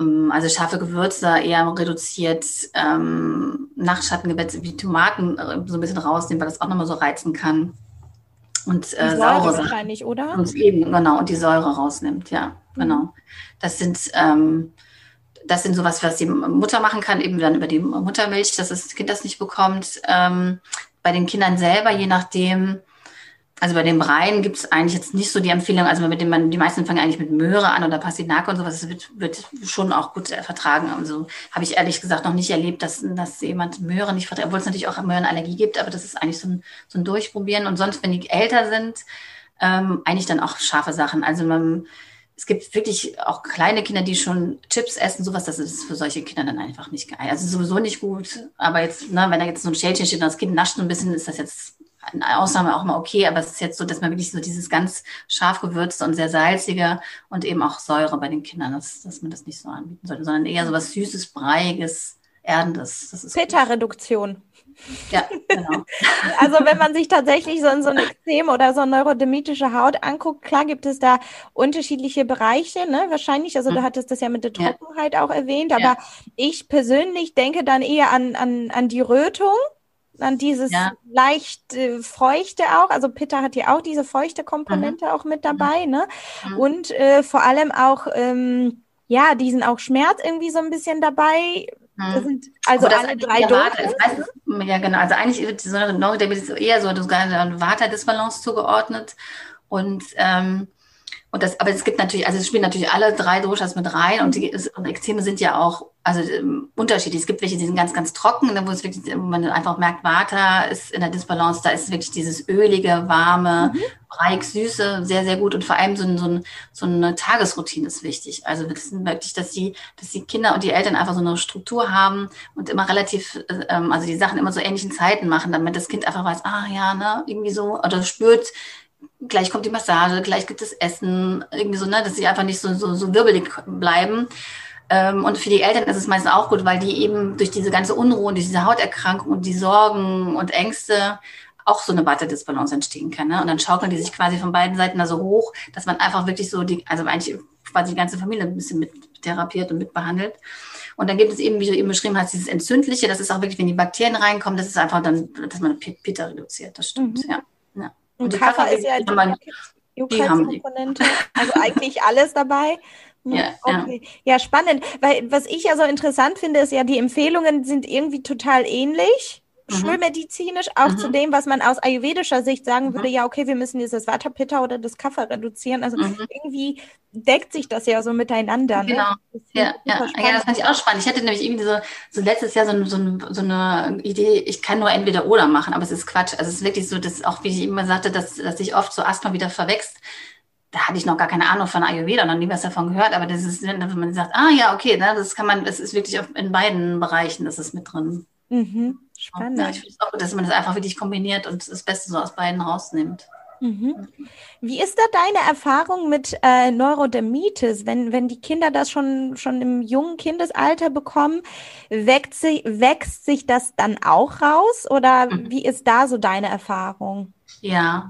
Speaker 2: Ähm, also scharfe Gewürze eher reduziert, ähm, Nachtschattengewächse wie Tomaten äh, so ein bisschen rausnehmen, weil das auch nochmal so reizen kann. Und äh, saure
Speaker 1: wahrscheinlich, oder?
Speaker 2: Und eben, genau, und die Säure rausnimmt, ja, mhm. genau. Das sind, ähm, das sind sowas, was die Mutter machen kann, eben dann über die Muttermilch, dass das Kind das nicht bekommt. Ähm, bei den Kindern selber, je nachdem, also bei dem Brei gibt es eigentlich jetzt nicht so die Empfehlung, also mit dem man, die meisten fangen eigentlich mit Möhre an oder Pastinake und sowas, das wird, wird schon auch gut vertragen. Also habe ich ehrlich gesagt noch nicht erlebt, dass, dass jemand Möhre nicht verträgt, obwohl es natürlich auch Möhrenallergie gibt, aber das ist eigentlich so ein, so ein Durchprobieren. Und sonst, wenn die älter sind, ähm, eigentlich dann auch scharfe Sachen. Also man, es gibt wirklich auch kleine Kinder, die schon Chips essen, sowas, das ist für solche Kinder dann einfach nicht geil. Also sowieso nicht gut. Aber jetzt, ne, wenn da jetzt so ein Schälchen steht und das Kind nascht ein bisschen, ist das jetzt eine Ausnahme auch mal okay, aber es ist jetzt so, dass man wirklich so dieses ganz scharf gewürzte und sehr salzige und eben auch Säure bei den Kindern, dass, dass man das nicht so anbieten sollte, sondern eher so was Süßes, Breiiges, Erdendes.
Speaker 1: Peta-Reduktion.
Speaker 2: Ja, genau.
Speaker 1: Also wenn man sich tatsächlich so, so ein Extrem oder so eine neurodermitische Haut anguckt, klar gibt es da unterschiedliche Bereiche, ne? Wahrscheinlich. Also du mhm. hattest das ja mit der Trockenheit ja. auch erwähnt, aber ja. ich persönlich denke dann eher an, an, an die Rötung dann dieses ja. leicht äh, feuchte auch. Also Pitta hat ja auch diese feuchte Komponente mhm. auch mit dabei, ne? Mhm. Und äh, vor allem auch, ähm, ja, diesen auch Schmerz irgendwie so ein bisschen dabei. Mhm. Das sind also das alle drei Dosen.
Speaker 2: Ja, genau. Also eigentlich wird so eine Neurodermitis eher so eine Vata-Disbalance zugeordnet. Und ähm, und das, aber es gibt natürlich, also es spielen natürlich alle drei Doshas mit rein und die und Ekzeme sind ja auch also ähm, unterschiedlich. Es gibt welche, die sind ganz, ganz trocken, wo, es wirklich, wo man einfach merkt, Vata ist in der Disbalance, da ist wirklich dieses ölige, warme, mhm. reich, süße, sehr, sehr gut. Und vor allem so, ein, so, ein, so eine Tagesroutine ist wichtig. Also das ist wirklich, dass die, dass die Kinder und die Eltern einfach so eine Struktur haben und immer relativ, ähm, also die Sachen immer so ähnlichen Zeiten machen, damit das Kind einfach weiß, ah ja, ne, irgendwie so, oder spürt, gleich kommt die Massage, gleich gibt es Essen, irgendwie so, ne, dass sie einfach nicht so, so, so wirbelig bleiben. Ähm, und für die Eltern ist es meistens auch gut, weil die eben durch diese ganze Unruhe und diese Hauterkrankung und die Sorgen und Ängste auch so eine Wattedisbalance entstehen kann. Ne? Und dann schaukeln die sich quasi von beiden Seiten da so hoch, dass man einfach wirklich so die, also eigentlich quasi die ganze Familie ein bisschen mit therapiert und mit behandelt. Und dann gibt es eben, wie du eben beschrieben hast, dieses Entzündliche, das ist auch wirklich, wenn die Bakterien reinkommen, das ist einfach dann, dass man Pitta reduziert, das stimmt, mhm. ja. ja.
Speaker 1: Und, und die Kaffer ist ja die, die haben die. also eigentlich alles dabei. Ja, okay. Ja. ja, spannend. Weil was ich ja so interessant finde, ist ja, die Empfehlungen sind irgendwie total ähnlich. Mhm. Schulmedizinisch, auch mhm. zu dem, was man aus ayurvedischer Sicht sagen mhm. würde, ja, okay, wir müssen dieses Vata Pitta oder das Kaffer reduzieren. Also mhm. irgendwie deckt sich das ja so miteinander. Ne?
Speaker 2: Genau. Ja, ja. ja, das fand ich auch spannend. Ich hatte nämlich irgendwie so, so letztes Jahr so, so, so eine Idee, ich kann nur entweder oder machen, aber es ist Quatsch. Also es ist wirklich so, dass auch, wie ich immer sagte, dass, dass sich oft so Asthma wieder verwächst da hatte ich noch gar keine Ahnung von Ayurveda noch nie was davon gehört, aber das ist, wenn man sagt, ah ja, okay, ne, das kann man, das ist wirklich in beiden Bereichen, das ist mit drin. Mhm. Spannend. Ja, ich finde es auch gut, dass man das einfach wirklich kombiniert und das Beste so aus beiden rausnimmt.
Speaker 1: Mhm. Wie ist da deine Erfahrung mit äh, Neurodermitis, wenn, wenn die Kinder das schon, schon im jungen Kindesalter bekommen? Wächst, sich, wächst sich das dann auch raus oder mhm. wie ist da so deine Erfahrung?
Speaker 2: Ja,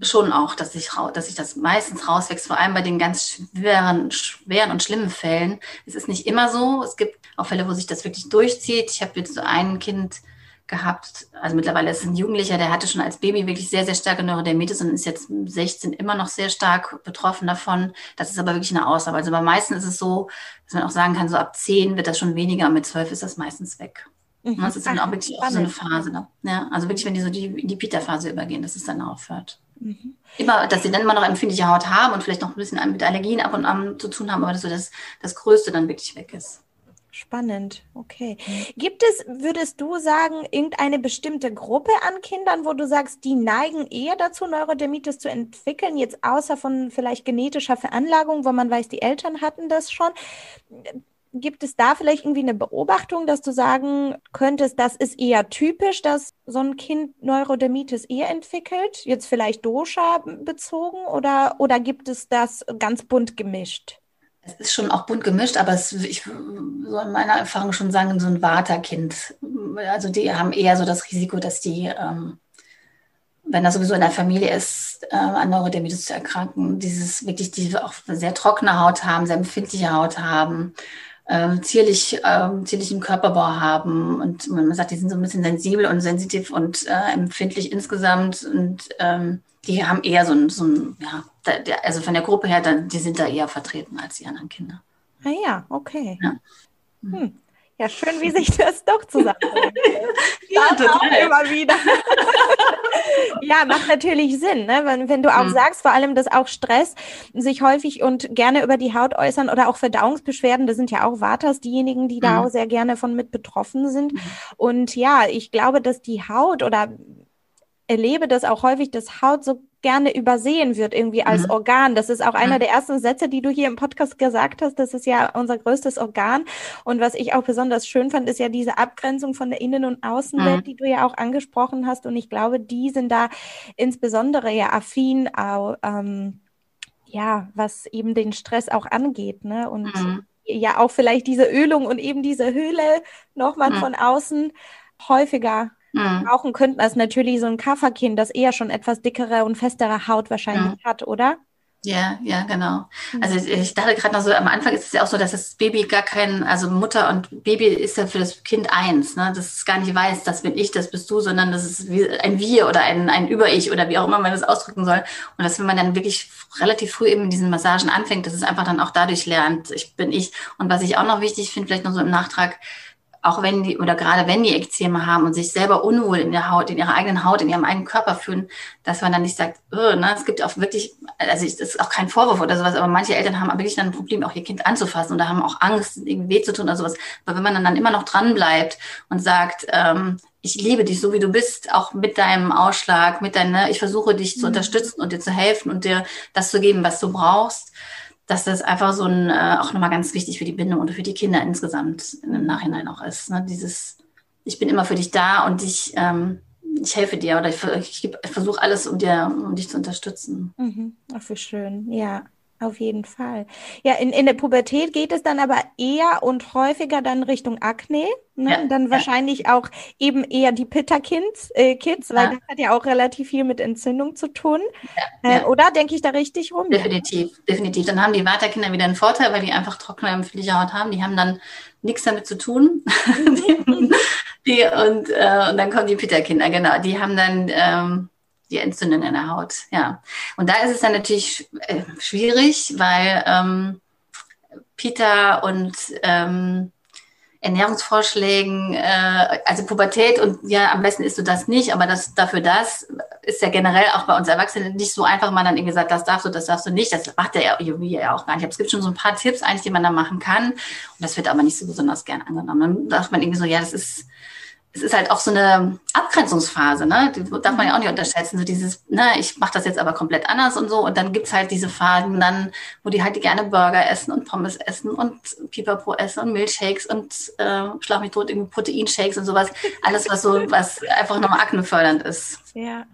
Speaker 2: schon auch, dass ich, dass sich das meistens rauswächst, vor allem bei den ganz schweren, schweren und schlimmen Fällen. Es ist nicht immer so. Es gibt auch Fälle, wo sich das wirklich durchzieht. Ich habe jetzt so ein Kind gehabt, also mittlerweile ist es ein Jugendlicher, der hatte schon als Baby wirklich sehr, sehr starke Neurodermitis und ist jetzt 16 immer noch sehr stark betroffen davon. Das ist aber wirklich eine Ausnahme. Also bei meisten ist es so, dass man auch sagen kann, so ab 10 wird das schon weniger und mit 12 ist das meistens weg. Mhm. Das ist dann auch wirklich auch so eine Phase. Ne? Ja, also wirklich, wenn die so die, in die Pita-Phase übergehen, dass es dann aufhört. Mhm. Immer, dass sie dann immer noch empfindliche Haut haben und vielleicht noch ein bisschen mit Allergien ab und an zu tun haben, aber dass so das, das Größte dann wirklich weg ist.
Speaker 1: Spannend, okay. Mhm. Gibt es, würdest du sagen, irgendeine bestimmte Gruppe an Kindern, wo du sagst, die neigen eher dazu, Neurodermitis zu entwickeln, jetzt außer von vielleicht genetischer Veranlagung, wo man weiß, die Eltern hatten das schon? Gibt es da vielleicht irgendwie eine Beobachtung, dass du sagen könntest, das ist eher typisch, dass so ein Kind Neurodermitis eher entwickelt? Jetzt vielleicht Dosha bezogen oder, oder gibt es das ganz bunt gemischt?
Speaker 2: Es ist schon auch bunt gemischt, aber es, ich soll in meiner Erfahrung schon sagen, so ein Vata-Kind. Also die haben eher so das Risiko, dass die, ähm, wenn das sowieso in der Familie ist, äh, an Neurodermitis zu erkranken, dieses wirklich, die auch sehr trockene Haut haben, sehr empfindliche Haut haben äh, zierlich, äh, zierlichen Körperbau haben. Und man sagt, die sind so ein bisschen sensibel und sensitiv und äh, empfindlich insgesamt. Und ähm, die haben eher so ein, so ein ja, der, also von der Gruppe her, dann, die sind da eher vertreten als die anderen Kinder.
Speaker 1: Ah ja, okay. Ja. Hm. Ja, schön, wie sich das doch zusammenbringt. ja, total. Immer wieder. ja, macht natürlich Sinn, ne? wenn, wenn du auch mhm. sagst, vor allem, dass auch Stress sich häufig und gerne über die Haut äußern oder auch Verdauungsbeschwerden, das sind ja auch Vatas diejenigen, die mhm. da auch sehr gerne von mit betroffen sind. Mhm. Und ja, ich glaube, dass die Haut oder erlebe das auch häufig, dass Haut so gerne übersehen wird irgendwie als mhm. Organ. Das ist auch einer mhm. der ersten Sätze, die du hier im Podcast gesagt hast. Das ist ja unser größtes Organ. Und was ich auch besonders schön fand, ist ja diese Abgrenzung von der Innen- und Außenwelt, mhm. die du ja auch angesprochen hast. Und ich glaube, die sind da insbesondere ja affin, auch, ähm, ja, was eben den Stress auch angeht, ne? Und mhm. ja auch vielleicht diese Ölung und eben diese Höhle nochmal mhm. von außen häufiger mhm. brauchen könnten, als natürlich so ein Kafferkind, das eher schon etwas dickere und festere Haut wahrscheinlich mhm. hat, oder?
Speaker 2: Ja, ja, genau. Mhm. Also ich dachte gerade noch so, am Anfang ist es ja auch so, dass das Baby gar kein, also Mutter und Baby ist ja für das Kind eins, ne? Das es gar nicht weiß, das bin ich, das bist du, sondern das ist wie ein Wir oder ein, ein Über-Ich oder wie auch immer man das ausdrücken soll. Und dass wenn man dann wirklich relativ früh eben in diesen Massagen anfängt, dass es einfach dann auch dadurch lernt, ich bin ich. Und was ich auch noch wichtig finde, vielleicht noch so im Nachtrag, auch wenn die, oder gerade wenn die Ekzeme haben und sich selber unwohl in der Haut, in ihrer eigenen Haut, in ihrem eigenen Körper fühlen, dass man dann nicht sagt, oh, ne, es gibt auch wirklich, also das ist auch kein Vorwurf oder sowas, aber manche Eltern haben wirklich dann ein Problem, auch ihr Kind anzufassen und da haben auch Angst, irgendwie weh zu tun oder sowas. Aber wenn man dann, dann immer noch dran bleibt und sagt, ähm, ich liebe dich so wie du bist, auch mit deinem Ausschlag, mit deiner, ne, ich versuche dich mhm. zu unterstützen und dir zu helfen und dir das zu geben, was du brauchst, dass das einfach so ein, äh, auch nochmal ganz wichtig für die Bindung und für die Kinder insgesamt im Nachhinein auch ist. Ne? Dieses, ich bin immer für dich da und ich, ähm, ich helfe dir oder ich, ich, ich versuche alles, um dir, um dich zu unterstützen.
Speaker 1: Mhm. Ach, wie schön, ja. Auf jeden Fall. Ja, in, in der Pubertät geht es dann aber eher und häufiger dann Richtung Akne. Ne? Ja, dann ja. wahrscheinlich auch eben eher die Pitta-Kids, äh, Kids, weil das hat ja auch relativ viel mit Entzündung zu tun. Äh, oder denke ich da richtig rum?
Speaker 2: Definitiv, definitiv. Dann haben die Vata-Kinder wieder einen Vorteil, weil die einfach trockene, empfindliche Haut haben. Die haben dann nichts damit zu tun. Mhm. die, und, äh, und dann kommen die Pitta-Kinder, genau. Die haben dann ähm, die Entzündung in der Haut. Ja. Und da ist es dann natürlich äh, schwierig, weil ähm, Peter und ähm, Ernährungsvorschlägen, äh, also Pubertät und ja, am besten isst du das nicht, aber das dafür das ist ja generell auch bei uns Erwachsenen nicht so einfach, man dann irgendwie sagt, das darfst du, das darfst du nicht. Das macht der ja ja auch gar nicht. Aber es gibt schon so ein paar Tipps eigentlich, die man da machen kann. Und das wird aber nicht so besonders gern angenommen. Dann sagt man irgendwie so, ja, das ist es ist halt auch so eine Abgrenzungsphase, ne? Die darf man ja auch nicht unterschätzen. So dieses, ne, ich mache das jetzt aber komplett anders und so. Und dann gibt's halt diese Phasen dann, wo die halt gerne Burger essen und Pommes essen und Pipapo essen und Milchshakes und äh, Schlag mich tot, irgendwie Proteinshakes und sowas. Alles, was so, was einfach nochmal aknefördernd ist.
Speaker 1: Ja.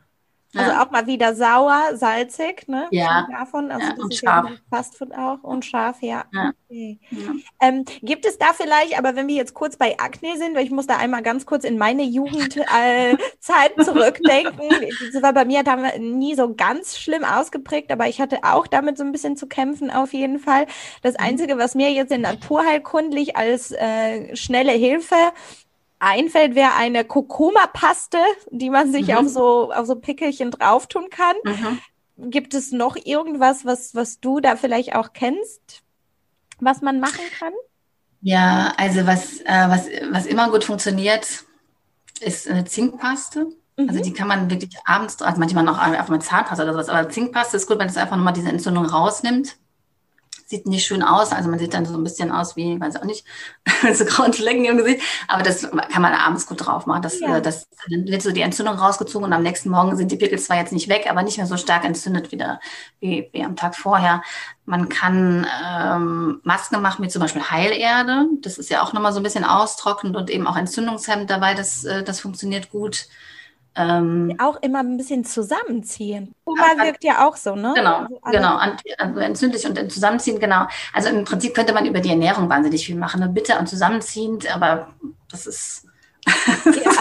Speaker 1: Also auch mal wieder sauer, salzig, ne?
Speaker 2: Ja.
Speaker 1: Davon, also ja, das ist scharf. ja Fastfood auch und scharf, ja. ja. Okay. ja. Ähm, gibt es da vielleicht, aber wenn wir jetzt kurz bei Akne sind, weil ich muss da einmal ganz kurz in meine Jugendzeit äh, zurückdenken. Das war bei mir da nie so ganz schlimm ausgeprägt, aber ich hatte auch damit so ein bisschen zu kämpfen auf jeden Fall. Das mhm. Einzige, was mir jetzt in naturheilkundlich als äh, schnelle Hilfe einfällt, wäre eine Kurkuma-Paste, die man sich mhm. auf so auf so Pickelchen drauf tun kann. Mhm. Gibt es noch irgendwas, was was du da vielleicht auch kennst, was man machen kann?
Speaker 2: Ja, also was äh, was was immer gut funktioniert, ist eine Zinkpaste. Also mhm. Also die kann man wirklich abends, also manchmal noch einfach mal Zahnpasta oder sowas, aber Zinkpaste ist gut, wenn es einfach nochmal diese Entzündung rausnimmt sieht nicht schön aus. Also man sieht dann so ein bisschen aus wie, weiß auch nicht, so grauen Flecken im Gesicht. Aber das kann man abends gut drauf machen. Das, ja. das, dann wird so die Entzündung rausgezogen und am nächsten Morgen sind die Pickel zwar jetzt nicht weg, aber nicht mehr so stark entzündet wieder wie, wie am Tag vorher. Man kann ähm, Masken machen mit zum Beispiel Heilerde. Das ist ja auch nochmal so ein bisschen austrocknend und eben auch entzündungshemmend dabei. Das, äh, das funktioniert gut.
Speaker 1: Ähm, auch immer ein bisschen zusammenziehen. Puma wirkt ja auch so, ne?
Speaker 2: Genau, also genau. Also entzündlich und zusammenziehen, genau. Also im Prinzip könnte man über die Ernährung wahnsinnig viel machen. Ne? Bitter und zusammenziehend, aber das ist ja.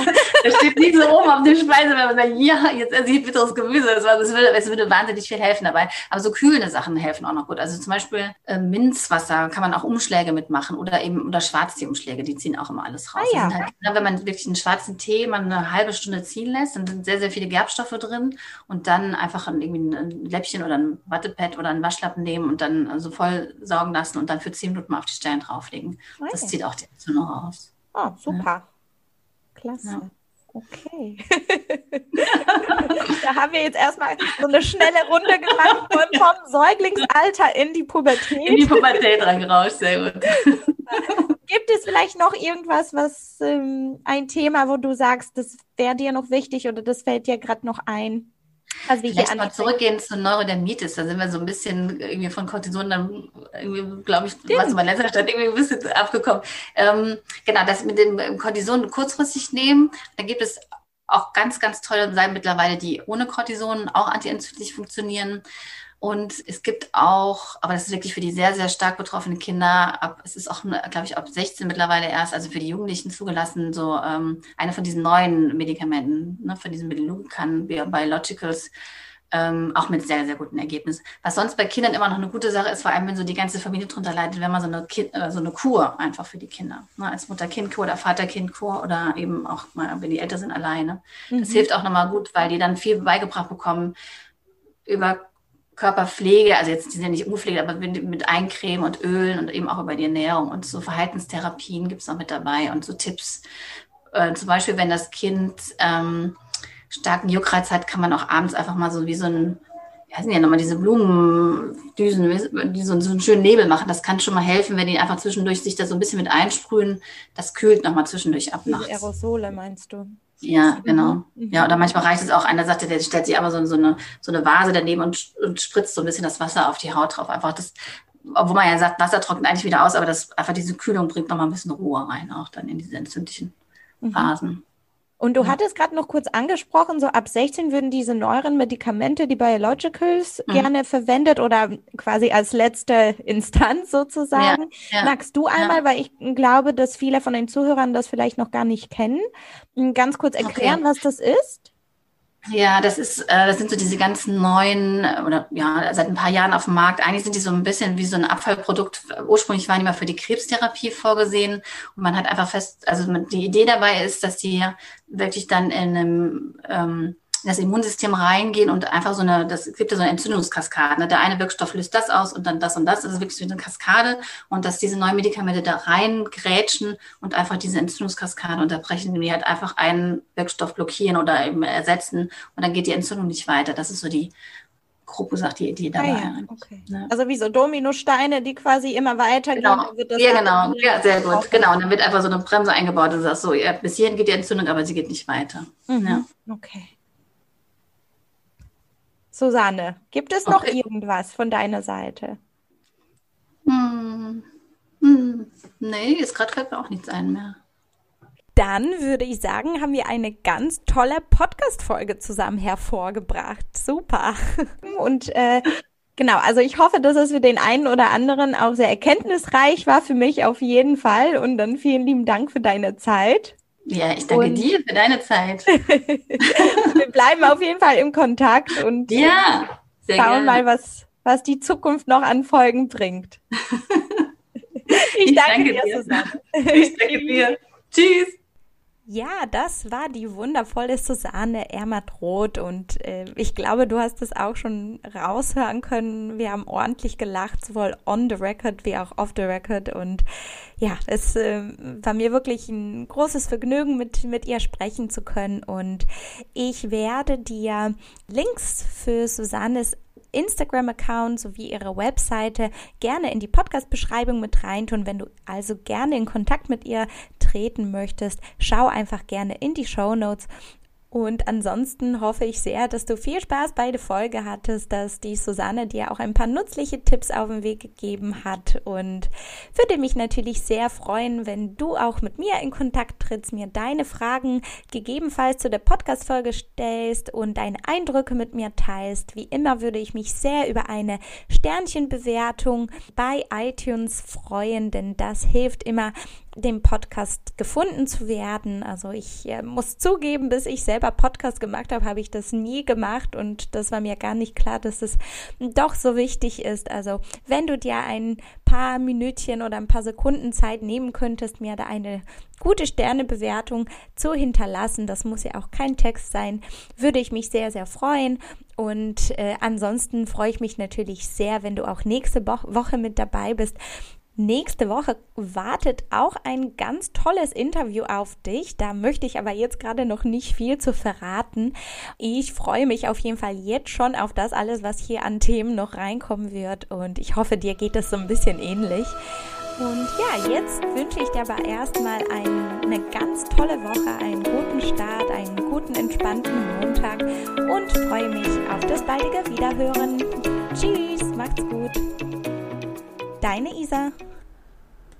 Speaker 2: das steht nicht so oben auf dem Speise, wenn man sagt, ja, jetzt esse ich bitteres Gemüse. Das würde, es würde wahnsinnig viel helfen dabei. Aber so kühlende Sachen helfen auch noch gut. Also zum Beispiel äh, Minzwasser kann man auch Umschläge mitmachen oder eben oder Schwarztee-Umschläge, die ziehen auch immer alles raus. Ah, ja. halt, wenn man wirklich einen schwarzen Tee mal eine halbe Stunde ziehen lässt, dann sind sehr, sehr viele Gerbstoffe drin und dann einfach ein, irgendwie ein Läppchen oder ein Wattepad oder einen Waschlappen nehmen und dann so also voll saugen lassen und dann für zehn Minuten mal auf die Stellen drauflegen. Okay. Das zieht auch die Entzündung raus.
Speaker 1: Oh, super. Ja. Klasse. Ja. Okay. da haben wir jetzt erstmal so eine schnelle Runde gemacht von vom Säuglingsalter in die Pubertät.
Speaker 2: In die Pubertät reingerauscht, sehr gut.
Speaker 1: Gibt es vielleicht noch irgendwas, was ähm, ein Thema, wo du sagst, das wäre dir noch wichtig oder das fällt dir gerade noch ein?
Speaker 2: Also wie Vielleicht mal zurückgehen zur Neurodermitis. Da sind wir so ein bisschen irgendwie von Cortison dann irgendwie, glaube ich, Stimmt. was in letzter Stadt irgendwie ein bisschen abgekommen. Ähm, genau, das mit dem Cortison kurzfristig nehmen. Da gibt es auch ganz, ganz tolle Salben mittlerweile, die ohne Cortison auch antientzündlich funktionieren. Und es gibt auch, aber das ist wirklich für die sehr, sehr stark betroffenen Kinder, ab, es ist auch, glaube ich, ab 16 mittlerweile erst, also für die Jugendlichen zugelassen, so ähm, eine von diesen neuen Medikamenten, ne, von diesen Belucan Biologicals, ähm, auch mit sehr, sehr guten Ergebnissen. Was sonst bei Kindern immer noch eine gute Sache ist, vor allem wenn so die ganze Familie drunter leidet, wenn man so eine, kind, äh, so eine Kur einfach für die Kinder, ne, als Mutter-Kind-Kur oder Vater-Kind-Kur oder eben auch mal, wenn die älter sind, alleine. Das mhm. hilft auch nochmal gut, weil die dann viel beigebracht bekommen über Körperpflege, also jetzt die sind ja nicht ungepflegt, aber mit, mit Eincremen und Ölen und eben auch über die Ernährung und so Verhaltenstherapien gibt es noch mit dabei und so Tipps. Äh, zum Beispiel, wenn das Kind ähm, starken Juckreiz hat, kann man auch abends einfach mal so wie so ein, ja, sind ja nochmal diese Blumendüsen, die so, so einen schönen Nebel machen. Das kann schon mal helfen, wenn die einfach zwischendurch sich da so ein bisschen mit einsprühen. Das kühlt nochmal zwischendurch ab
Speaker 1: nachts. Aerosole meinst du?
Speaker 2: Ja, genau. Mhm. Ja, oder manchmal reicht es auch, einer sagte, der stellt sich aber so, so, eine, so eine Vase daneben und, und spritzt so ein bisschen das Wasser auf die Haut drauf. Einfach das, obwohl man ja sagt, Wasser trocknet eigentlich wieder aus, aber das einfach diese Kühlung bringt nochmal ein bisschen Ruhe rein, auch dann in diese entzündlichen mhm. Phasen.
Speaker 1: Und du ja. hattest gerade noch kurz angesprochen, so ab 16 würden diese neueren Medikamente, die Biologicals, mhm. gerne verwendet oder quasi als letzte Instanz sozusagen. Ja, ja, Magst du einmal, weil ich glaube, dass viele von den Zuhörern das vielleicht noch gar nicht kennen, ganz kurz erklären, okay. was das ist?
Speaker 2: Ja, das ist, äh, das sind so diese ganzen neuen äh, oder ja seit ein paar Jahren auf dem Markt. Eigentlich sind die so ein bisschen wie so ein Abfallprodukt. Ursprünglich waren die mal für die Krebstherapie vorgesehen und man hat einfach fest, also die Idee dabei ist, dass die wirklich dann in einem ähm, in das Immunsystem reingehen und einfach so eine, das gibt ja so eine Entzündungskaskade. Ne? Der eine Wirkstoff löst das aus und dann das und das. Das ist wirklich so eine Kaskade und dass diese neuen Medikamente da reingrätschen und einfach diese Entzündungskaskade unterbrechen, die halt einfach einen Wirkstoff blockieren oder eben ersetzen und dann geht die Entzündung nicht weiter. Das ist so die Gruppe sagt die Idee dabei. Ah, ja.
Speaker 1: okay. ne? Also wie so Dominosteine, die quasi immer weitergehen.
Speaker 2: Genau. ja, genau. Ja, sehr gut. Genau. Und dann wird einfach so eine Bremse eingebaut und sagst so, ja, bis hierhin geht die Entzündung, aber sie geht nicht weiter.
Speaker 1: Mhm. Ja. Okay. Susanne, gibt es noch okay. irgendwas von deiner Seite?
Speaker 2: Hm. Hm. Nee, jetzt gerade fällt mir auch nichts ein mehr.
Speaker 1: Dann würde ich sagen, haben wir eine ganz tolle Podcast-Folge zusammen hervorgebracht. Super. Und äh, genau, also ich hoffe, dass es für den einen oder anderen auch sehr erkenntnisreich war, für mich auf jeden Fall. Und dann vielen lieben Dank für deine Zeit.
Speaker 2: Ja, ich danke und dir für deine Zeit.
Speaker 1: wir bleiben auf jeden Fall im Kontakt und
Speaker 2: ja,
Speaker 1: schauen gerne. mal, was, was die Zukunft noch an Folgen bringt.
Speaker 2: ich, ich danke, danke, dir, Susanne. Ich danke dir. Tschüss.
Speaker 1: Ja, das war die wundervolle Susanne Ermatroth und äh, ich glaube, du hast es auch schon raushören können. Wir haben ordentlich gelacht, sowohl on the record wie auch off the record und ja, es äh, war mir wirklich ein großes Vergnügen, mit, mit ihr sprechen zu können und ich werde dir Links für Susannes Instagram-Account sowie ihre Webseite gerne in die Podcast-Beschreibung mit reintun. Wenn du also gerne in Kontakt mit ihr treten möchtest, schau einfach gerne in die Show Notes und ansonsten hoffe ich sehr, dass du viel Spaß bei der Folge hattest, dass die Susanne dir auch ein paar nützliche Tipps auf den Weg gegeben hat und würde mich natürlich sehr freuen, wenn du auch mit mir in Kontakt trittst, mir deine Fragen gegebenenfalls zu der Podcast-Folge stellst und deine Eindrücke mit mir teilst. Wie immer würde ich mich sehr über eine Sternchenbewertung bei iTunes freuen, denn das hilft immer dem Podcast gefunden zu werden. Also ich äh, muss zugeben, bis ich selber Podcast gemacht habe, habe ich das nie gemacht und das war mir gar nicht klar, dass es doch so wichtig ist. Also wenn du dir ein paar Minütchen oder ein paar Sekunden Zeit nehmen könntest, mir da eine gute Sternebewertung zu hinterlassen, das muss ja auch kein Text sein, würde ich mich sehr, sehr freuen. Und äh, ansonsten freue ich mich natürlich sehr, wenn du auch nächste Woche mit dabei bist Nächste Woche wartet auch ein ganz tolles Interview auf dich. Da möchte ich aber jetzt gerade noch nicht viel zu verraten. Ich freue mich auf jeden Fall jetzt schon auf das alles, was hier an Themen noch reinkommen wird. Und ich hoffe, dir geht es so ein bisschen ähnlich. Und ja, jetzt wünsche ich dir aber erstmal eine ganz tolle Woche, einen guten Start, einen guten, entspannten Montag und freue mich auf das baldige Wiederhören. Tschüss, macht's gut. Deine Isa.